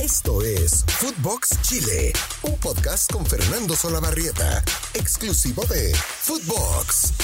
Esto es Footbox Chile, un podcast con Fernando Solabarrieta, exclusivo de Footbox.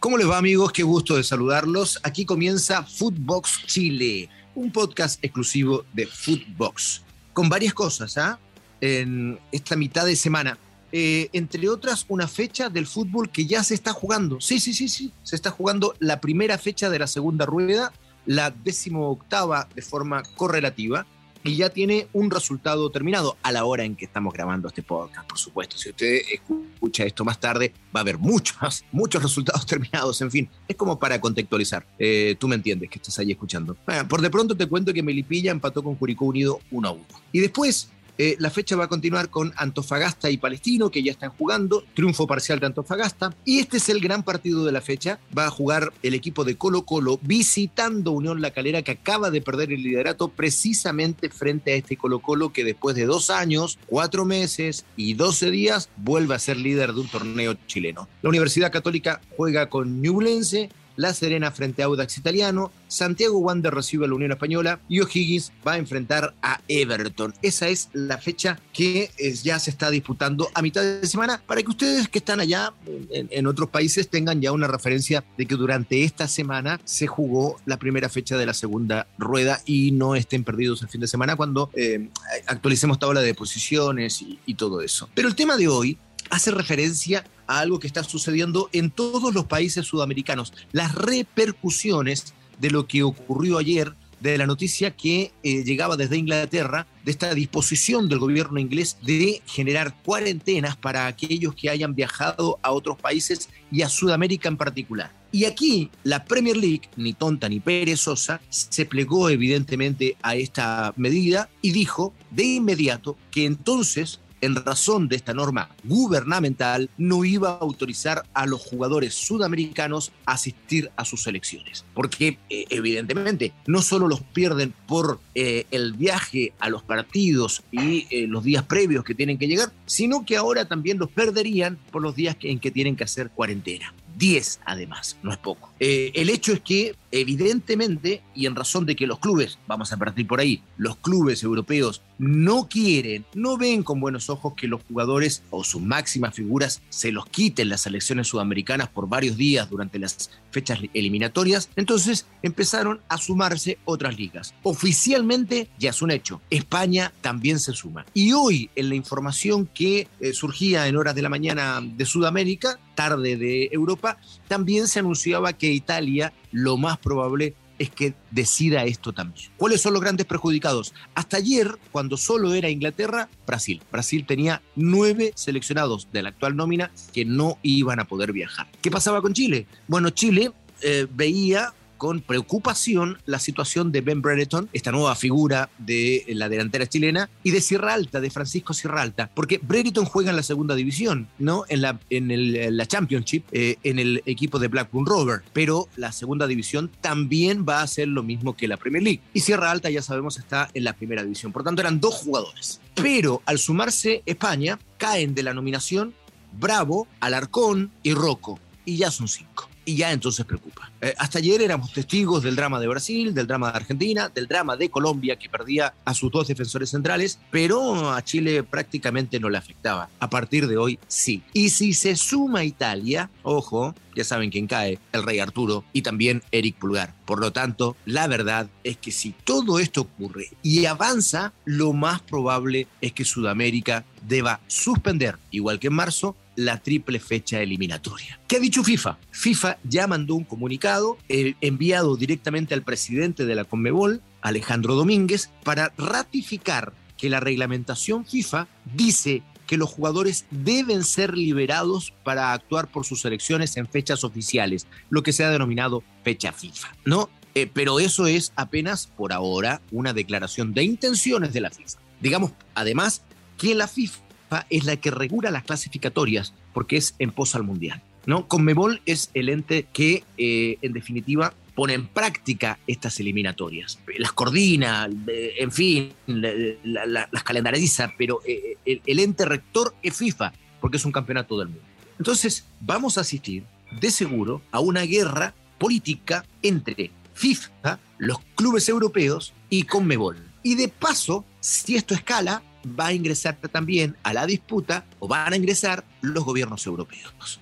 ¿Cómo les va amigos? Qué gusto de saludarlos. Aquí comienza Footbox Chile, un podcast exclusivo de Footbox, con varias cosas ¿ah? en esta mitad de semana. Eh, entre otras, una fecha del fútbol que ya se está jugando. Sí, sí, sí, sí. Se está jugando la primera fecha de la segunda rueda, la décimo octava de forma correlativa y ya tiene un resultado terminado a la hora en que estamos grabando este podcast, por supuesto. Si usted escucha esto más tarde, va a haber muchos, muchos resultados terminados, en fin, es como para contextualizar. Eh, tú me entiendes que estás ahí escuchando. por de pronto te cuento que Melipilla empató con Curicó Unido 1 a 1. Y después eh, la fecha va a continuar con Antofagasta y Palestino, que ya están jugando. Triunfo parcial de Antofagasta. Y este es el gran partido de la fecha. Va a jugar el equipo de Colo Colo visitando Unión La Calera, que acaba de perder el liderato precisamente frente a este Colo Colo, que después de dos años, cuatro meses y doce días, vuelve a ser líder de un torneo chileno. La Universidad Católica juega con Ñublense la Serena frente a Audax Italiano, Santiago Wander recibe a la Unión Española y O'Higgins va a enfrentar a Everton. Esa es la fecha que ya se está disputando a mitad de semana para que ustedes que están allá en, otros países tengan ya una referencia de que durante esta semana se jugó la primera fecha de la segunda rueda y no estén perdidos el fin de semana cuando eh, actualicemos tabla de posiciones y, y todo eso. Pero el tema de hoy hace referencia a algo que está sucediendo en todos los países sudamericanos, las repercusiones de lo que ocurrió ayer, de la noticia que eh, llegaba desde Inglaterra, de esta disposición del gobierno inglés de generar cuarentenas para aquellos que hayan viajado a otros países y a Sudamérica en particular. Y aquí la Premier League, ni tonta ni perezosa, se plegó evidentemente a esta medida y dijo de inmediato que entonces en razón de esta norma gubernamental, no iba a autorizar a los jugadores sudamericanos a asistir a sus selecciones. Porque eh, evidentemente no solo los pierden por eh, el viaje a los partidos y eh, los días previos que tienen que llegar, sino que ahora también los perderían por los días en que tienen que hacer cuarentena. 10 además, no es poco. El hecho es que evidentemente, y en razón de que los clubes, vamos a partir por ahí, los clubes europeos no quieren, no ven con buenos ojos que los jugadores o sus máximas figuras se los quiten las selecciones sudamericanas por varios días durante las fechas eliminatorias, entonces empezaron a sumarse otras ligas. Oficialmente ya es un hecho, España también se suma. Y hoy en la información que eh, surgía en horas de la mañana de Sudamérica, tarde de Europa, también se anunciaba que Italia lo más probable es que decida esto también. ¿Cuáles son los grandes perjudicados? Hasta ayer, cuando solo era Inglaterra, Brasil. Brasil tenía nueve seleccionados de la actual nómina que no iban a poder viajar. ¿Qué pasaba con Chile? Bueno, Chile eh, veía con preocupación la situación de Ben Brereton, esta nueva figura de la delantera chilena, y de Sierra Alta, de Francisco Sierra Alta, porque Brereton juega en la segunda división, ¿no? En la, en la Championship, eh, en el equipo de Blackburn Rover, pero la segunda división también va a ser lo mismo que la Premier League. Y Sierra Alta, ya sabemos, está en la primera división. Por tanto, eran dos jugadores. Pero al sumarse España, caen de la nominación Bravo, Alarcón y Rocco. Y ya son cinco y ya entonces preocupa. Eh, hasta ayer éramos testigos del drama de Brasil, del drama de Argentina, del drama de Colombia que perdía a sus dos defensores centrales, pero a Chile prácticamente no le afectaba. A partir de hoy sí. Y si se suma Italia, ojo, ya saben quién cae, el rey Arturo y también Eric Pulgar. Por lo tanto, la verdad es que si todo esto ocurre y avanza, lo más probable es que Sudamérica deba suspender, igual que en marzo, la triple fecha eliminatoria. ¿Qué ha dicho FIFA? FIFA ya mandó un comunicado eh, enviado directamente al presidente de la Conmebol, Alejandro Domínguez, para ratificar que la reglamentación FIFA dice que los jugadores deben ser liberados para actuar por sus selecciones en fechas oficiales, lo que se ha denominado fecha FIFA, ¿no? Eh, pero eso es apenas por ahora una declaración de intenciones de la FIFA. Digamos, además, que la FIFA es la que regula las clasificatorias porque es en pos al mundial. ¿no? Conmebol es el ente que, eh, en definitiva, pone en práctica estas eliminatorias. Las coordina, en fin, las calendariza, pero eh, el, el, ente rector es FIFA, porque es un campeonato del mundo. Entonces, vamos a asistir, de seguro, a una guerra política entre FIFA, los clubes europeos y Conmebol. Y de paso, si esto escala, va a ingresar también a la disputa o van a ingresar los gobiernos europeos.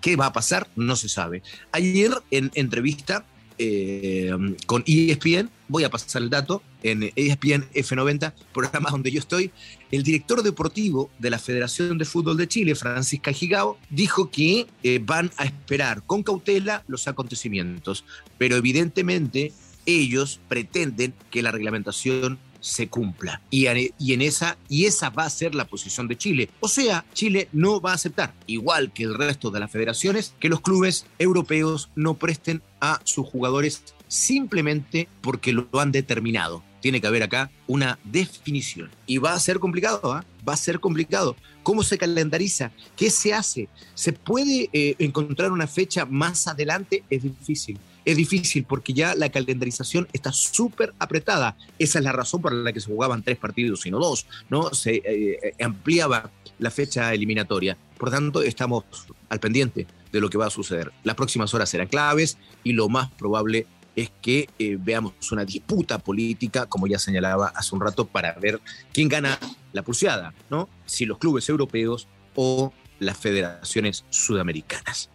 ¿Qué va a pasar? No se sabe. Ayer en entrevista eh, con ESPN, voy a pasar el dato, en ESPN F90, programa donde yo estoy, el director deportivo de la Federación de Fútbol de Chile, Francisca Gigao, dijo que eh, van a esperar con cautela los acontecimientos, pero evidentemente ellos pretenden que la reglamentación se cumpla. Y, en esa, y esa va a ser la posición de Chile. O sea, Chile no va a aceptar, igual que el resto de las federaciones, que los clubes europeos no presten a sus jugadores simplemente porque lo han determinado. Tiene que haber acá una definición. Y va a ser complicado, ¿ah? va a ser complicado. ¿Cómo se calendariza? ¿Qué se hace? ¿Se puede eh, encontrar una fecha más adelante? Es difícil es difícil porque ya la calendarización está súper apretada. Esa es la razón por la que se jugaban tres partidos y no dos, ¿no? Se eh, eh, ampliaba la fecha eliminatoria. Por tanto, estamos al pendiente de lo que va a suceder. Las próximas horas serán claves y lo más probable es que eh, veamos una disputa política, como ya señalaba hace un rato, para ver quién gana la pulseada, ¿no? Si los clubes europeos o las federaciones sudamericanas.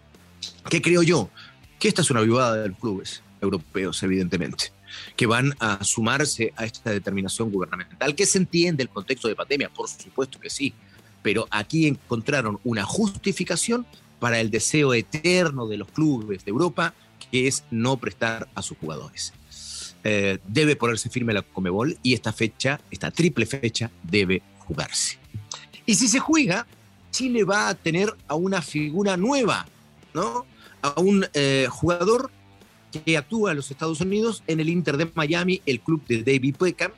¿Qué creo yo? Que esta es una vivada de los clubes europeos, evidentemente, que van a sumarse a esta determinación gubernamental, que se entiende el contexto de pandemia, por supuesto que sí, pero aquí encontraron una justificación para el deseo eterno de los clubes de Europa, que es no prestar a sus jugadores. Eh, debe ponerse firme la Comebol y esta fecha, esta triple fecha, debe jugarse. Y si se juega, Chile va a tener a una figura nueva, ¿no? A un eh, jugador que actúa en los Estados Unidos en el Inter de Miami, el club de David Beckham,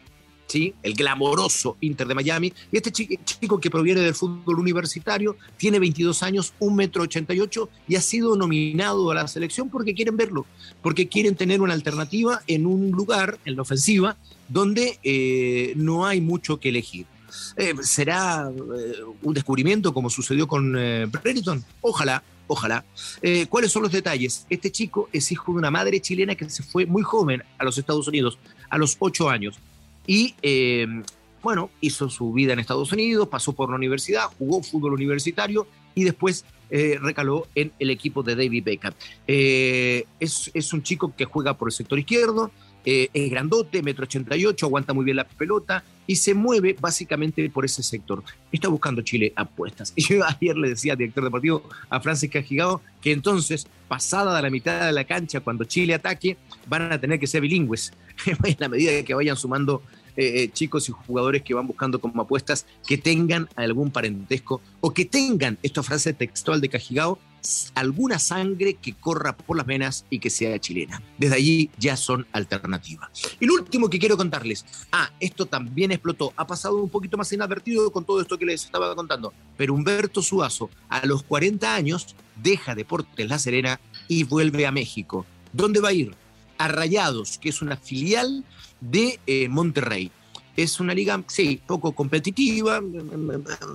¿sí? el glamoroso Inter de Miami. Y este chico, que proviene del fútbol universitario, tiene 22 años, 1,88 metro 88 y ha sido nominado a la selección porque quieren verlo, porque quieren tener una alternativa en un lugar, en la ofensiva, donde eh, no hay mucho que elegir. Eh, ¿Será un descubrimiento como sucedió con Brereton? Ojalá, Ojalá. Eh, ¿Cuáles son los detalles? Este chico es hijo de una madre chilena que se fue muy joven a los Estados Unidos, a los ocho años. Y eh, bueno, hizo su vida en Estados Unidos, pasó por la universidad, jugó fútbol universitario y después eh, recaló en el equipo de David Beckham. es, es, un chico que juega por el sector izquierdo, es grandote, metro ochenta y ocho, aguanta muy bien la pelota, y se mueve básicamente por ese sector. Está buscando Chile apuestas. Y yo ayer le decía al director deportivo a Francis Cajigado que entonces, pasada la mitad de la cancha, cuando Chile ataque, van a tener que ser bilingües, en la medida que vayan sumando eh, eh, chicos y jugadores que van buscando como apuestas que tengan algún parentesco o que tengan, esta frase textual de Cajigao, alguna sangre que corra por las venas y que sea chilena. Desde allí ya son alternativas. Y lo último que quiero contarles, ah, esto también explotó, ha pasado un poquito más inadvertido con todo esto que les estaba contando, pero Humberto Suazo a los 40 años deja Deportes La Serena y vuelve a México. ¿Dónde va a ir? A Rayados, que es una filial de eh, Monterrey. Es una liga, sí, poco competitiva,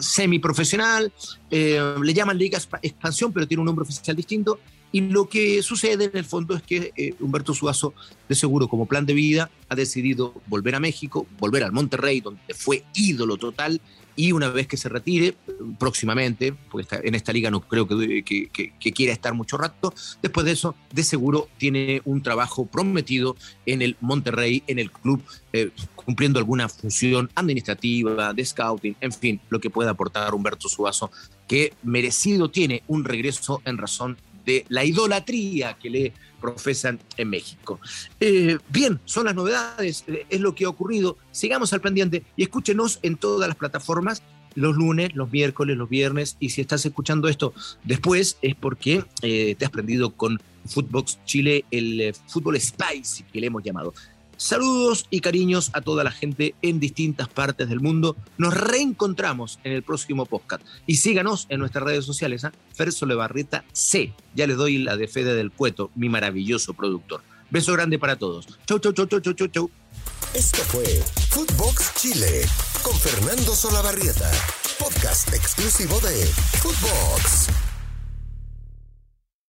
semiprofesional, eh, le llaman Liga Expansión, pero tiene un nombre oficial distinto. Y lo que sucede en el fondo es que eh, Humberto Suazo, de seguro como plan de vida, ha decidido volver a México, volver al Monterrey, donde fue ídolo total, y una vez que se retire, próximamente, porque en esta liga no creo que, que, quiera estar mucho rato, después de eso, de seguro tiene un trabajo prometido en el Monterrey, en el club, eh, cumpliendo alguna función administrativa, de scouting, en fin, lo que pueda aportar Humberto Suazo, que merecido tiene un regreso en razón de la idolatría que le profesan en México. Eh, bien, son las novedades, eh, es lo que ha ocurrido. Sigamos al pendiente y escúchenos en todas las plataformas los lunes, los miércoles, los viernes. Y si estás escuchando esto después, es porque eh, te has prendido con Footbox Chile, el fútbol spicy que le hemos llamado. Saludos y cariños a toda la gente en distintas partes del mundo. Nos reencontramos en el próximo podcast. Y síganos en nuestras redes sociales. ¿eh? Fer Solebarreta C. Ya les doy la de Fede del Cueto, mi maravilloso productor. Beso grande para todos. Chau, chau, chau, chau, chau, chau, chau. Esto fue Footbox Chile con Fernando Solabarrieta, podcast exclusivo de Footbox.